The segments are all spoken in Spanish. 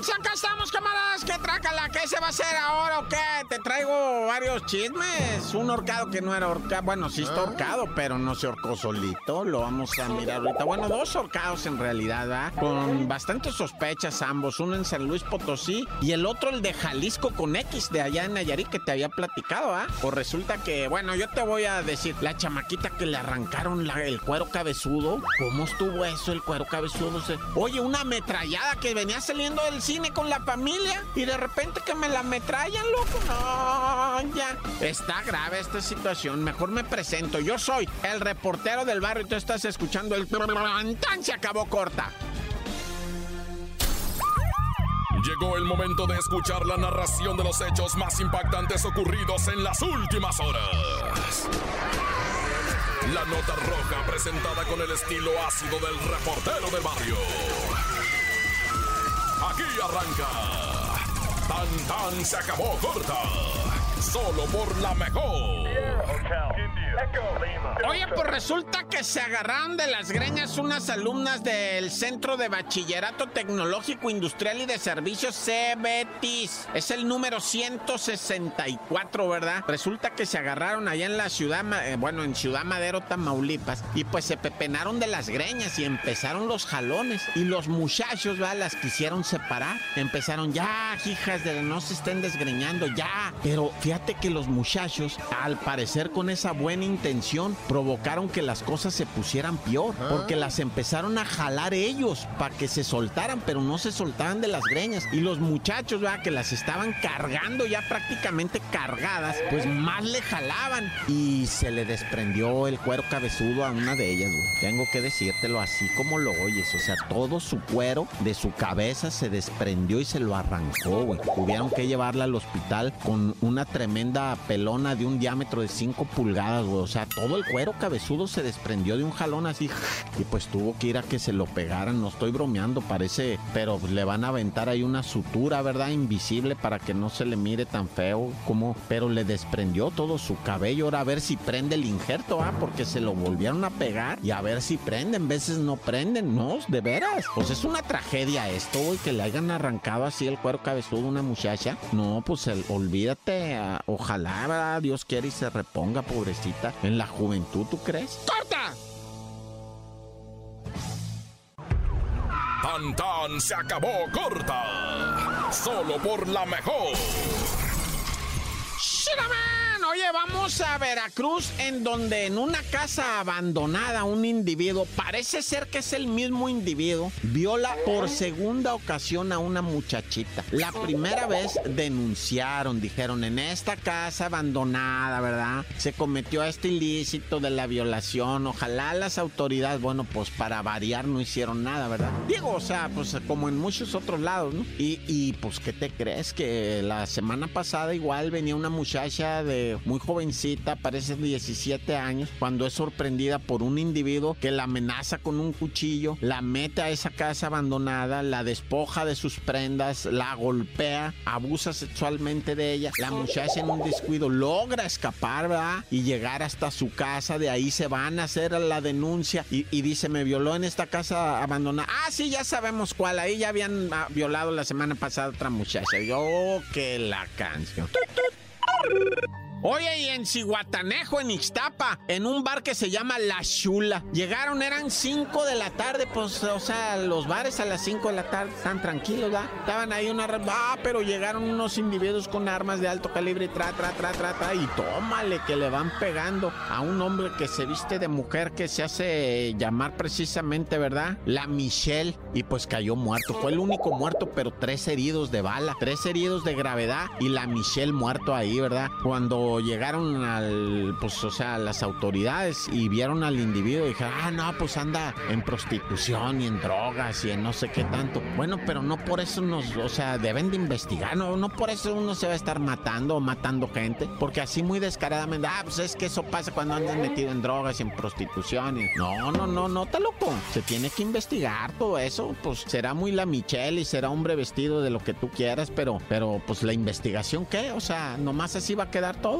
Acá estamos, camaradas. ¿Qué trácala? ¿Qué se va a hacer ahora o qué? Te traigo varios chismes. Un horcado que no era horcado. Bueno, sí está horcado, pero no se horcó solito. Lo vamos a mirar ahorita. Bueno, dos horcados en realidad, ¿verdad? Con bastantes sospechas ambos. Uno en San Luis Potosí y el otro el de Jalisco con X de allá en Nayarit que te había platicado, ¿ah? Pues resulta que, bueno, yo te voy a decir, la chamaquita que le arrancaron la- el cuero cabezudo. ¿Cómo estuvo eso, el cuero cabezudo? Se- Oye, una ametrallada que venía saliendo del cine con la familia y de repente que me la ametrallan, loco. No, ya. Está grave esta situación. Mejor me presento. Yo soy el reportero del barrio y tú estás escuchando el... Tan se acabó corta. Llegó el momento de escuchar la narración de los hechos más impactantes ocurridos en las últimas horas. La nota roja presentada con el estilo ácido del reportero del barrio. Aquí arranca. Tan tan se acabó corta. Solo por la mejor. Oye, pues resulta que se agarraron de las greñas unas alumnas del Centro de Bachillerato Tecnológico Industrial y de Servicios CBTIS. Es el número 164, ¿verdad? Resulta que se agarraron allá en la ciudad, eh, bueno, en Ciudad Madero, Tamaulipas, y pues se pepenaron de las greñas y empezaron los jalones. Y los muchachos, ¿verdad? Las quisieron separar. Empezaron, ya, hijas de no se estén desgreñando, ya. Pero fíjate que los muchachos, al parecer con esa buena intención, provocaron que las cosas se pusieran peor. Porque las empezaron a jalar ellos para que se soltaran, pero no se soltaban de las greñas. Y los muchachos, ¿verdad? Que las estaban cargando ya prácticamente cargadas, pues más le jalaban. Y se le desprendió el cuero cabezudo a una de ellas, güey. Tengo que decírtelo así como lo oyes. O sea, todo su cuero de su cabeza se desprendió y se lo arrancó, güey. Tuvieron que llevarla al hospital con una tremenda pelona de un diámetro de 5 pulgadas, güey. O sea, todo el cuero cabezudo se desprendió de un jalón así. Y pues tuvo que ir a que se lo pegaran. No estoy bromeando, parece. Pero le van a aventar ahí una sutura, ¿verdad? Invisible para que no se le mire tan feo como. Pero le desprendió todo su cabello. Ahora a ver si prende el injerto, ¿ah? Porque se lo volvieron a pegar. Y a ver si prenden. Veces no prenden, ¿no? De veras. Pues es una tragedia esto, güey. Que le hayan arrancado así el cuero cabezudo a una muchacha. No, pues olvídate. ah, ojalá, ¿verdad? Dios quiere y se reponga, pobrecita. En la juventud, ¿tú crees? ¡Corta! Tan tan se acabó corta. Solo por la mejor. ¡Shiraman! Oye, vamos a Veracruz, en donde en una casa abandonada un individuo, parece ser que es el mismo individuo, viola por segunda ocasión a una muchachita. La primera vez denunciaron, dijeron, en esta casa abandonada, ¿verdad? Se cometió este ilícito de la violación. Ojalá las autoridades, bueno, pues para variar no hicieron nada, ¿verdad? Digo, o sea, pues como en muchos otros lados, ¿no? Y, y pues, ¿qué te crees? Que la semana pasada igual venía una muchacha de muy jovencita, parece 17 años, cuando es sorprendida por un individuo que la amenaza con un cuchillo, la mete a esa casa abandonada, la despoja de sus prendas, la golpea, abusa sexualmente de ella. La muchacha en un descuido logra escapar, ¿verdad? Y llegar hasta su casa, de ahí se van a hacer la denuncia y, dice, me violó en esta casa abandonada. Ah, sí, ya sabemos cuál, ahí ya habían ah, violado la semana pasada otra muchacha. Yo, que la canción. Oye, y en Cihuatanejo, en Ixtapa, en un bar que se llama La Chula. Llegaron, eran 5 de la tarde, pues, o sea, los bares a las 5 de la tarde están tranquilos, ¿verdad? Estaban ahí una... Ah, pero llegaron unos individuos con armas de alto calibre tra, tra, tra, tra, tra, y tómale que le van pegando a un hombre que se viste de mujer que se hace llamar precisamente, ¿verdad? La Michelle, y pues cayó muerto. Fue el único muerto, pero tres heridos de bala, tres heridos de gravedad y la Michelle muerto ahí, ¿verdad? Cuando llegaron al, pues, o sea, las autoridades y vieron al individuo, dijeron, ah, no, pues anda en prostitución y en drogas y en no sé qué tanto. Bueno, pero no por eso nos, o sea, deben de investigar, no, no por eso uno se va a estar matando o matando gente, porque así muy descaradamente, ah, pues es que eso pasa cuando andas metido en drogas y en prostitución. Y... No, no, no, no, está loco. Se tiene que investigar todo eso, pues será muy la Michelle y será hombre vestido de lo que tú quieras, pero, pero pues la investigación, ¿qué? O sea, nomás así va a quedar todo.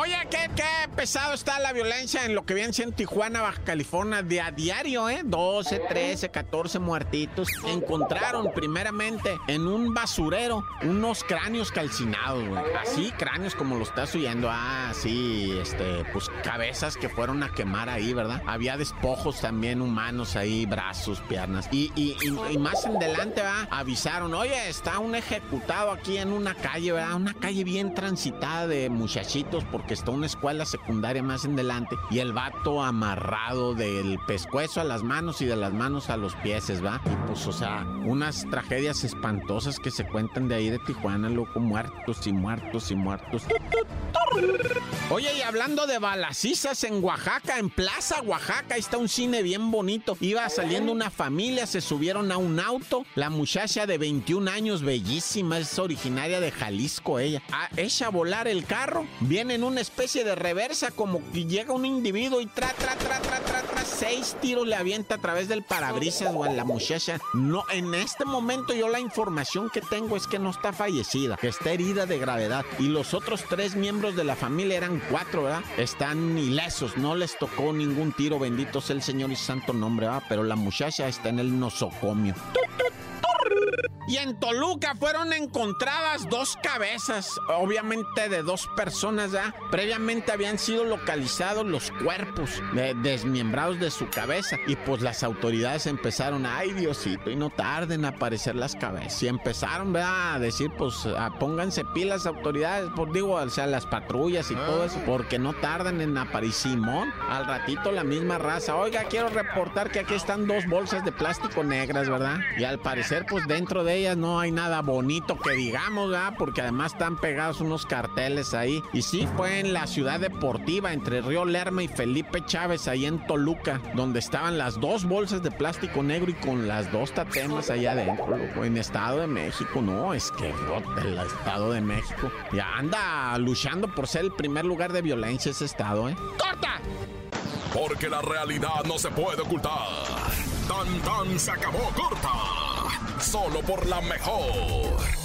Oye, qué, pesado está la violencia en lo que viene en Tijuana, Baja California, de a diario, ¿eh? 12, 13, 14 muertitos. Encontraron primeramente en un basurero unos cráneos calcinados, güey. Así, cráneos como lo estás oyendo. Ah, sí, este, pues cabezas que fueron a quemar ahí, ¿verdad? Había despojos también humanos ahí, brazos, piernas. Y, y, y, más en delante, ¿verdad? Avisaron, oye, está un ejecutado aquí en una calle, ¿verdad? Una calle bien transitada de muchachitos porque está una escuela secundaria más en delante y el vato amarrado del pescuezo a las manos y de las manos a los pies, ¿va? Y pues, o sea, unas tragedias espantosas que se cuentan de ahí de Tijuana, loco, muertos y muertos y muertos. Oye, y hablando de balacizas en Oaxaca, en Plaza Oaxaca, ahí está un cine bien bonito. Iba saliendo una familia, se subieron a un auto. La muchacha de 21 años, bellísima, es originaria de Jalisco ella. Ah, echa a volar el carro, viene en una especie de reversa, como que llega un individuo y tra, tra, tra, tra, tra, tra, seis tiros le avienta a través del parabrisas, o la muchacha. No, en este momento yo la información que tengo es que no está fallecida, que está herida de gravedad. Y los otros tres miembros de la familia eran cuatro, ¿verdad? Están ilesos, no les tocó ningún tiro, bendito sea el Señor y santo nombre, ¿verdad? Pero la muchacha está en el nosocomio. Y en Toluca fueron encontradas dos cabezas, obviamente de dos personas ya. Previamente habían sido localizados los cuerpos desmembrados de su cabeza. Y pues las autoridades empezaron, ay Diosito, y no tarden a aparecer las cabezas. Y empezaron a decir, pues pónganse pilas autoridades, por digo, o sea, las patrullas y todo eso, porque no tardan en aparecer. Simón, al ratito la misma raza, oiga, quiero reportar que aquí están dos bolsas de plástico negras, ¿verdad? Y al parecer, pues dentro de no hay nada bonito que digamos. Porque además están pegados unos carteles ahí. Y sí, fue en la ciudad deportiva entre Río Lerma y Felipe Chávez, ahí en Toluca, donde estaban las dos bolsas de plástico negro y con las dos tatemas allá adentro, En Estado de México, no, es que el Estado de México. Ya anda luchando por ser el primer lugar de violencia ese estado, ¿eh? ¡Corta! Porque la realidad no se puede ocultar. Tan tan se acabó corta solo por la mejor.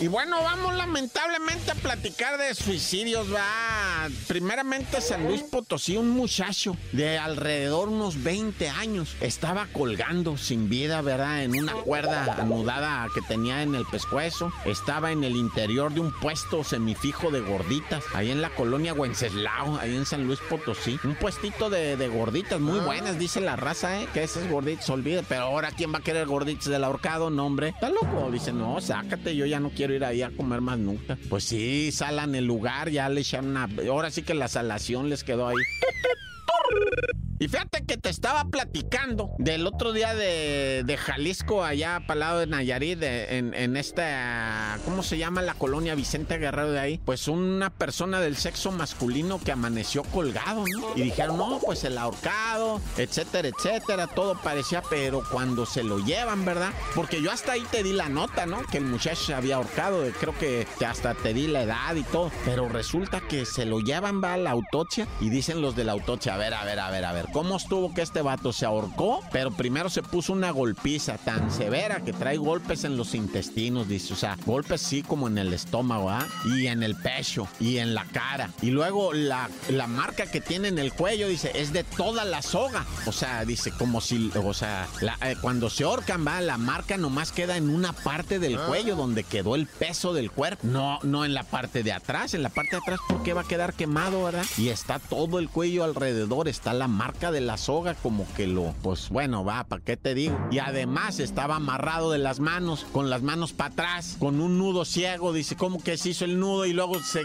Y bueno, vamos lamentablemente a platicar de suicidios, va. Primeramente San Luis Potosí, un muchacho de alrededor unos 20 años, estaba colgando sin vida, ¿verdad? En una cuerda anudada que tenía en el pescuezo. Estaba en el interior de un puesto semifijo de gorditas, ahí en la colonia Wenceslao, ahí en San Luis Potosí. Un puestito de, gorditas muy buenas, dice la raza, ¿eh? Que esas gorditas, olvide. Pero ahora, ¿quién va a querer gorditas del ahorcado? No, hombre. Está loco. Dice, no, sácate, yo ya no quiero ir ahí a comer más nunca. Pues sí, salan el lugar, ya le echaron una... Ahora sí que la salación les quedó ahí. Y fíjate que te estaba platicando del otro día de, Jalisco, allá para lado de Nayarit, en, en, esta, ¿cómo se llama la colonia Vicente Guerrero de ahí? Pues una persona del sexo masculino que amaneció colgado, ¿no? Y dijeron, no, pues el ahorcado, etcétera, etcétera, todo parecía, pero cuando se lo llevan, ¿verdad? Porque yo hasta ahí te di la nota, ¿no? Que el muchacho se había ahorcado, creo que hasta te di la edad y todo, pero resulta que se lo llevan, va a la autopsia y dicen los de la autopsia, a ver, a ver, a ver, a ver cómo estuvo que este vato se ahorcó, pero primero se puso una golpiza tan severa que trae golpes en los intestinos, dice, o sea, golpes sí como en el estómago, ¿ah? Y en el pecho y en la cara. Y luego la, la marca que tiene en el cuello, dice, es de toda la soga. O sea, dice, como si, o sea, eh, cuando se ahorcan, va, la marca nomás queda en una parte del ah. cuello donde quedó el peso del cuerpo. No, no en la parte de atrás. En la parte de atrás, ¿por qué va a quedar quemado, verdad? Y está todo el cuello alrededor, está la marca de la soga como que lo, pues bueno, va, ¿para qué te digo? Y además estaba amarrado de las manos, con las manos para atrás, con un nudo ciego, dice, ¿cómo que se hizo el nudo y luego se...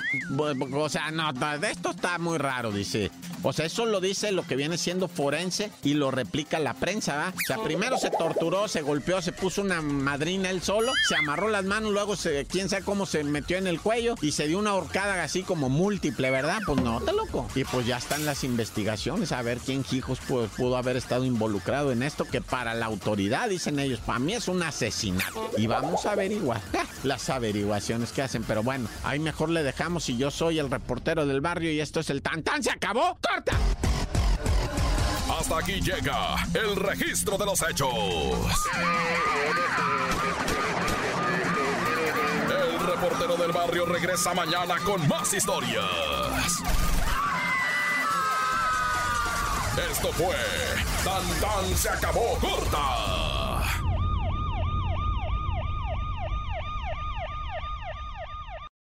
O sea, no, esto está muy raro, dice. O sea, eso lo dice lo que viene siendo forense y lo replica la prensa, ¿va? O sea, primero se torturó, se golpeó, se puso una madrina él solo, se amarró las manos, luego se, quién sabe cómo se metió en el cuello y se dio una horcada así como múltiple, ¿verdad? Pues no, te loco. Y pues ya están las investigaciones a ver quién hijos pudo haber estado involucrado en esto, que para la autoridad, dicen ellos, para mí es un asesinato. Y vamos a averiguar las averiguaciones que hacen, pero bueno, ahí mejor le dejamos si yo soy el reportero del barrio y esto es el tan tan, se acabó. Hasta aquí llega el registro de los hechos. El reportero del barrio regresa mañana con más historias. Esto fue Tan Tan se acabó corta